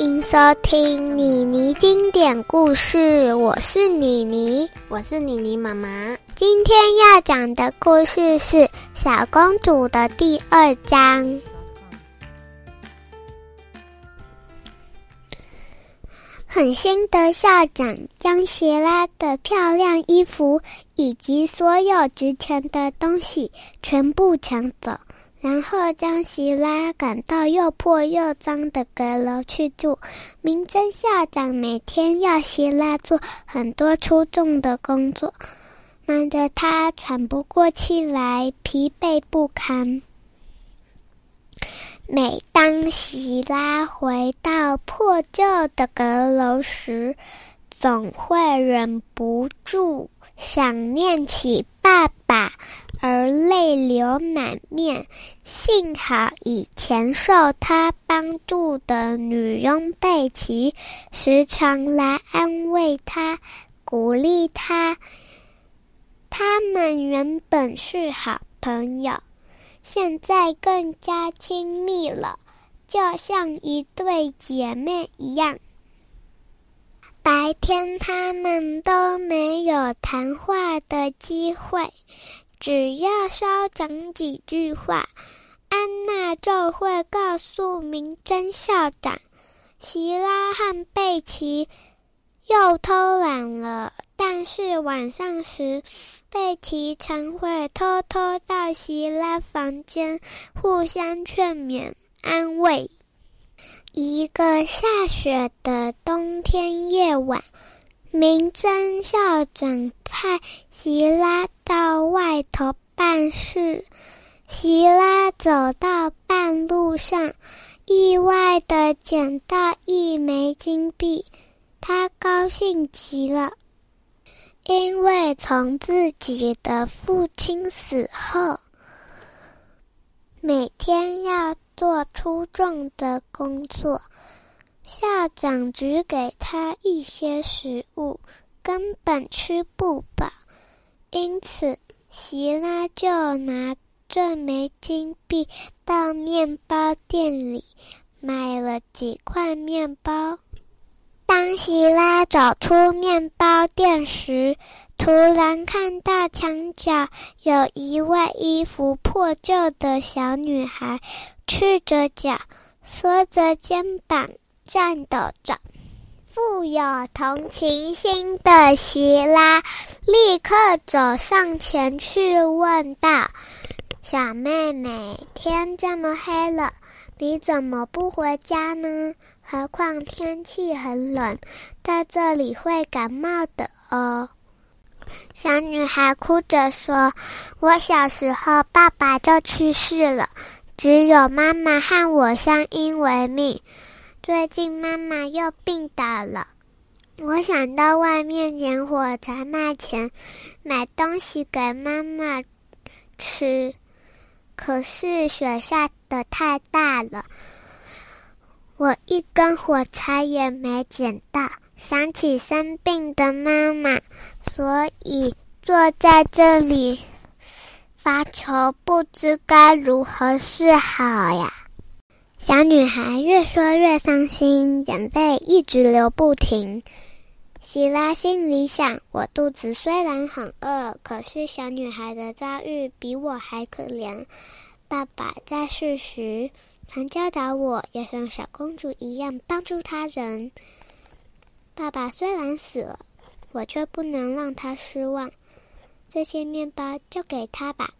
迎收听妮妮经典故事，我是妮妮，我是妮妮妈妈。今天要讲的故事是《小公主》的第二章。狠心的校长将希拉的漂亮衣服以及所有值钱的东西全部抢走。然后将希拉赶到又破又脏的阁楼去住。明真校长每天要希拉做很多出众的工作，忙得他喘不过气来，疲惫不堪。每当希拉回到破旧的阁楼时，总会忍不住想念起爸爸。而泪流满面。幸好以前受他帮助的女佣贝奇时常来安慰他、鼓励他。他们原本是好朋友，现在更加亲密了，就像一对姐妹一样。白天他们都没有谈话的机会。只要稍讲几句话，安娜就会告诉明真校长，希拉和贝奇又偷懒了。但是晚上时，贝奇常会偷偷到希拉房间，互相劝勉、安慰。一个下雪的冬天夜晚。明真校长派希拉到外头办事。希拉走到半路上，意外的捡到一枚金币，他高兴极了，因为从自己的父亲死后，每天要做出众的工作。校长只给他一些食物，根本吃不饱，因此希拉就拿这枚金币到面包店里买了几块面包。当希拉走出面包店时，突然看到墙角有一位衣服破旧的小女孩，赤着脚，缩着肩膀。颤抖着，富有同情心的希拉立刻走上前去问道：“小妹妹，天这么黑了，你怎么不回家呢？何况天气很冷，在这里会感冒的哦。”小女孩哭着说：“我小时候爸爸就去世了，只有妈妈和我相依为命。”最近妈妈又病倒了，我想到外面捡火柴卖钱，买东西给妈妈吃。可是雪下的太大了，我一根火柴也没捡到。想起生病的妈妈，所以坐在这里发愁，不知该如何是好呀。小女孩越说越伤心，眼泪一直流不停。希拉心里想：我肚子虽然很饿，可是小女孩的遭遇比我还可怜。爸爸在世时常教导我要像小公主一样帮助他人。爸爸虽然死了，我却不能让他失望。这些面包就给他吧。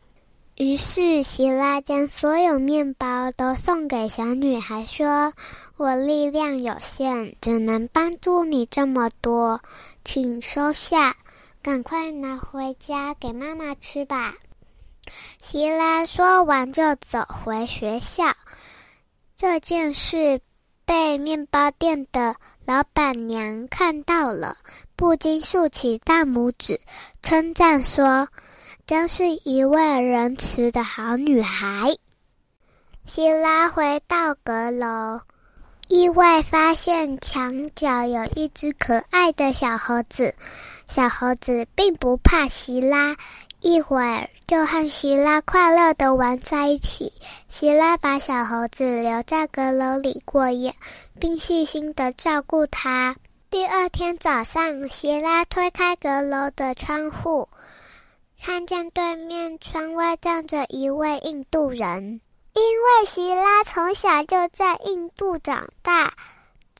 于是，希拉将所有面包都送给小女孩，说：“我力量有限，只能帮助你这么多，请收下，赶快拿回家给妈妈吃吧。”希拉说完就走回学校。这件事被面包店的老板娘看到了，不禁竖起大拇指，称赞说。真是一位仁慈的好女孩。希拉回到阁楼，意外发现墙角有一只可爱的小猴子。小猴子并不怕希拉，一会儿就和希拉快乐的玩在一起。希拉把小猴子留在阁楼里过夜，并细心的照顾它。第二天早上，希拉推开阁楼的窗户，看见对面窗外站着一位印度人。因为希拉从小就在印度长大，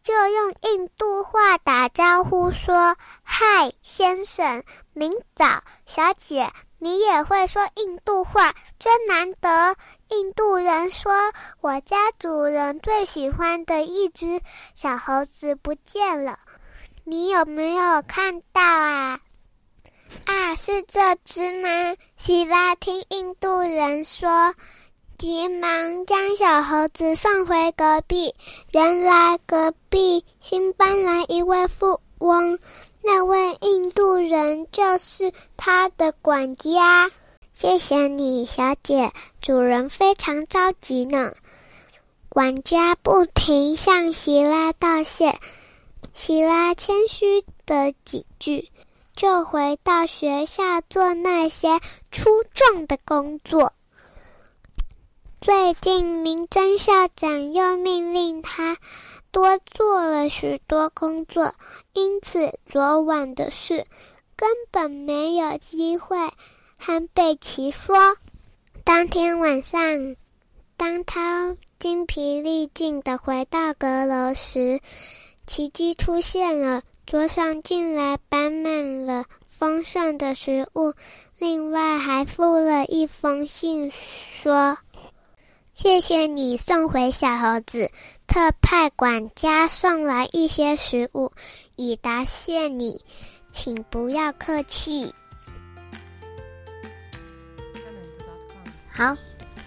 就用印度话打招呼说：“嗨，先生，明早，小姐，你也会说印度话，真难得。”印度人说：“我家主人最喜欢的一只小猴子不见了，你有没有看到啊？”啊，是这只吗？希拉听印度人说。急忙将小猴子送回隔壁。原来隔壁新搬来一位富翁，那位印度人就是他的管家。谢谢你，小姐，主人非常着急呢。管家不停向希拉道谢，希拉谦虚的几句，就回到学校做那些粗重的工作。最近，明真校长又命令他多做了许多工作，因此昨晚的事根本没有机会和贝奇说。当天晚上，当他精疲力尽的回到阁楼时，奇迹出现了：桌上竟然摆满了丰盛的食物，另外还附了一封信，说。谢谢你送回小猴子，特派管家送来一些食物，以答谢你，请不要客气。好，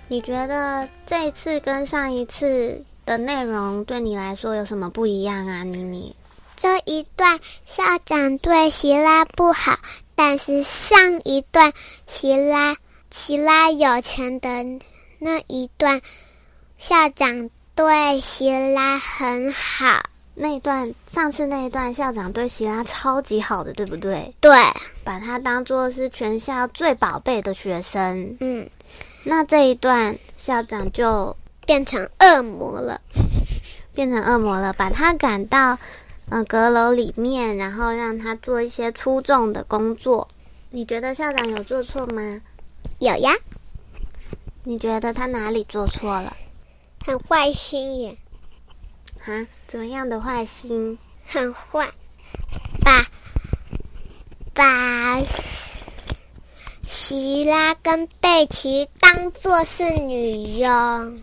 你觉得这次跟上一次的内容对你来说有什么不一样啊？妮妮，这一段校长对希拉不好，但是上一段希拉希拉有钱的。那一段，校长对希拉很好。那一段，上次那一段，校长对希拉超级好的，对不对？对，把他当做是全校最宝贝的学生。嗯，那这一段，校长就变成恶魔了，变成恶魔了，把他赶到嗯阁楼里面，然后让他做一些粗重的工作。你觉得校长有做错吗？有呀。你觉得他哪里做错了？很坏心眼，啊？怎么样的坏心？很坏，把把希拉跟贝奇当做是女佣，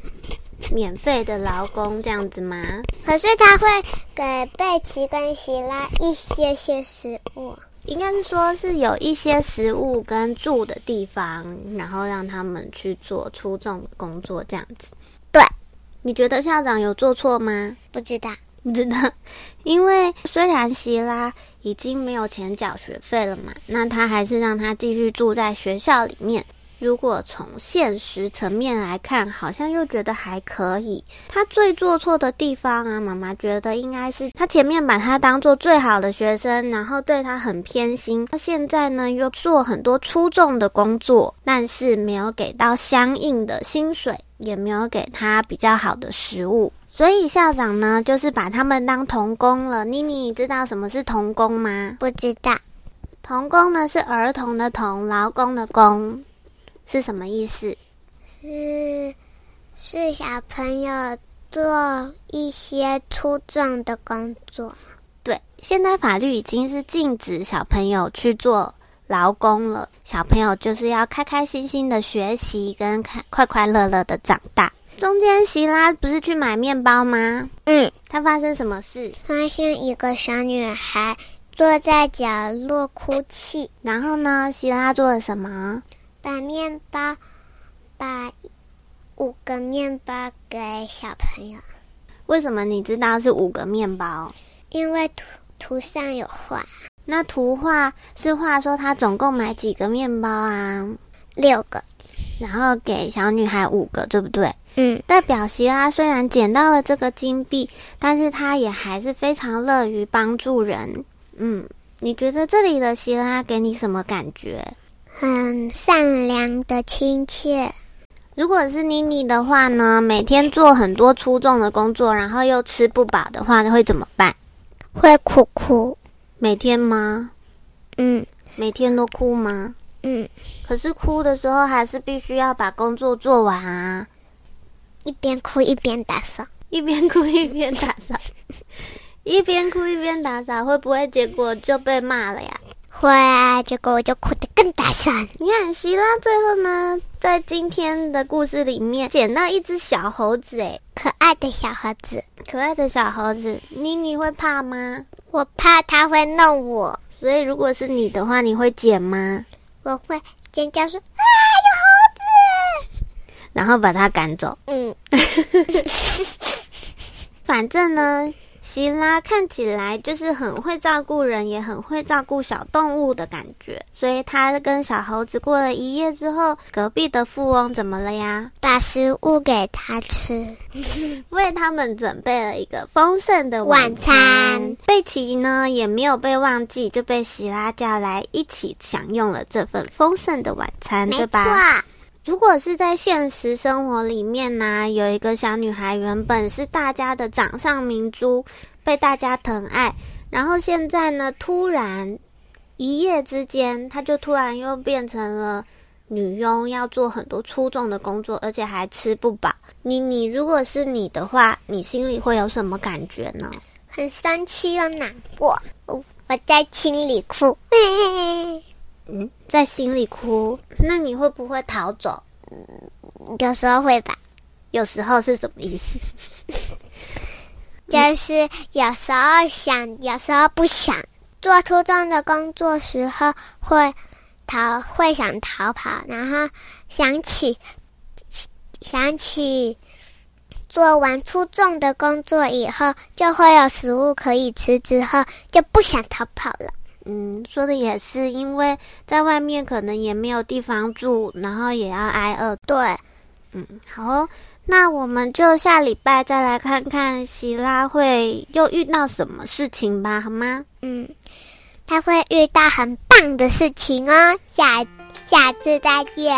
免费的劳工这样子吗？可是他会给贝奇跟希拉一些些食物。应该是说，是有一些食物跟住的地方，然后让他们去做出众的工作，这样子。对，你觉得校长有做错吗？不知道，不知道。因为虽然希拉已经没有钱缴学费了嘛，那他还是让他继续住在学校里面。如果从现实层面来看，好像又觉得还可以。他最做错的地方啊，妈妈觉得应该是他前面把他当做最好的学生，然后对他很偏心。他现在呢，又做很多出众的工作，但是没有给到相应的薪水，也没有给他比较好的食物。所以校长呢，就是把他们当童工了。妮妮知道什么是童工吗？不知道。童工呢，是儿童的童，劳工的工。是什么意思？是是小朋友做一些粗重的工作。对，现在法律已经是禁止小朋友去做劳工了。小朋友就是要开开心心的学习，跟开快快乐乐的长大。中间希拉不是去买面包吗？嗯，他发生什么事？发现一个小女孩坐在角落哭泣。然后呢，希拉做了什么？把面包，把五个面包给小朋友。为什么你知道是五个面包？因为图图上有画。那图画是画说他总共买几个面包啊？六个。然后给小女孩五个，对不对？嗯。代表希拉虽然捡到了这个金币，但是他也还是非常乐于帮助人。嗯，你觉得这里的希拉给你什么感觉？很善良的亲切。如果是妮妮的话呢，每天做很多粗重的工作，然后又吃不饱的话，会怎么办？会哭哭。每天吗？嗯，每天都哭吗？嗯。可是哭的时候，还是必须要把工作做完啊。一边哭一边打扫，一边哭一边打扫，一边哭一边打扫，会不会结果就被骂了呀？会啊，结果我就哭得更大声。你看，希拉最后呢，在今天的故事里面捡到一只小猴子，诶，可爱的小猴子，可爱的小猴子，妮妮会怕吗？我怕它会弄我，所以如果是你的话，你会捡吗？我会尖叫说：“啊，有猴子！”然后把它赶走。嗯，反正呢。希拉看起来就是很会照顾人，也很会照顾小动物的感觉。所以他跟小猴子过了一夜之后，隔壁的富翁怎么了呀？把食物给他吃，为他们准备了一个丰盛的晚餐。贝奇呢也没有被忘记，就被希拉叫来一起享用了这份丰盛的晚餐，对吧？如果是在现实生活里面呢，有一个小女孩，原本是大家的掌上明珠，被大家疼爱，然后现在呢，突然一夜之间，她就突然又变成了女佣，要做很多粗重的工作，而且还吃不饱。你你如果是你的话，你心里会有什么感觉呢？很生气又难过，我我在心里哭。嗯，在心里哭，那你会不会逃走？有时候会吧。有时候是什么意思？就是有时候想，有时候不想。做初中的工作时候会逃，会想逃跑，然后想起想起做完初中的工作以后，就会有食物可以吃，之后就不想逃跑了。嗯，说的也是，因为在外面可能也没有地方住，然后也要挨饿。对，嗯，好，那我们就下礼拜再来看看希拉会又遇到什么事情吧，好吗？嗯，他会遇到很棒的事情哦。下下次再见。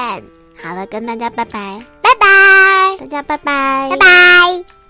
好了，跟大家拜拜，拜拜，大家拜拜，拜拜。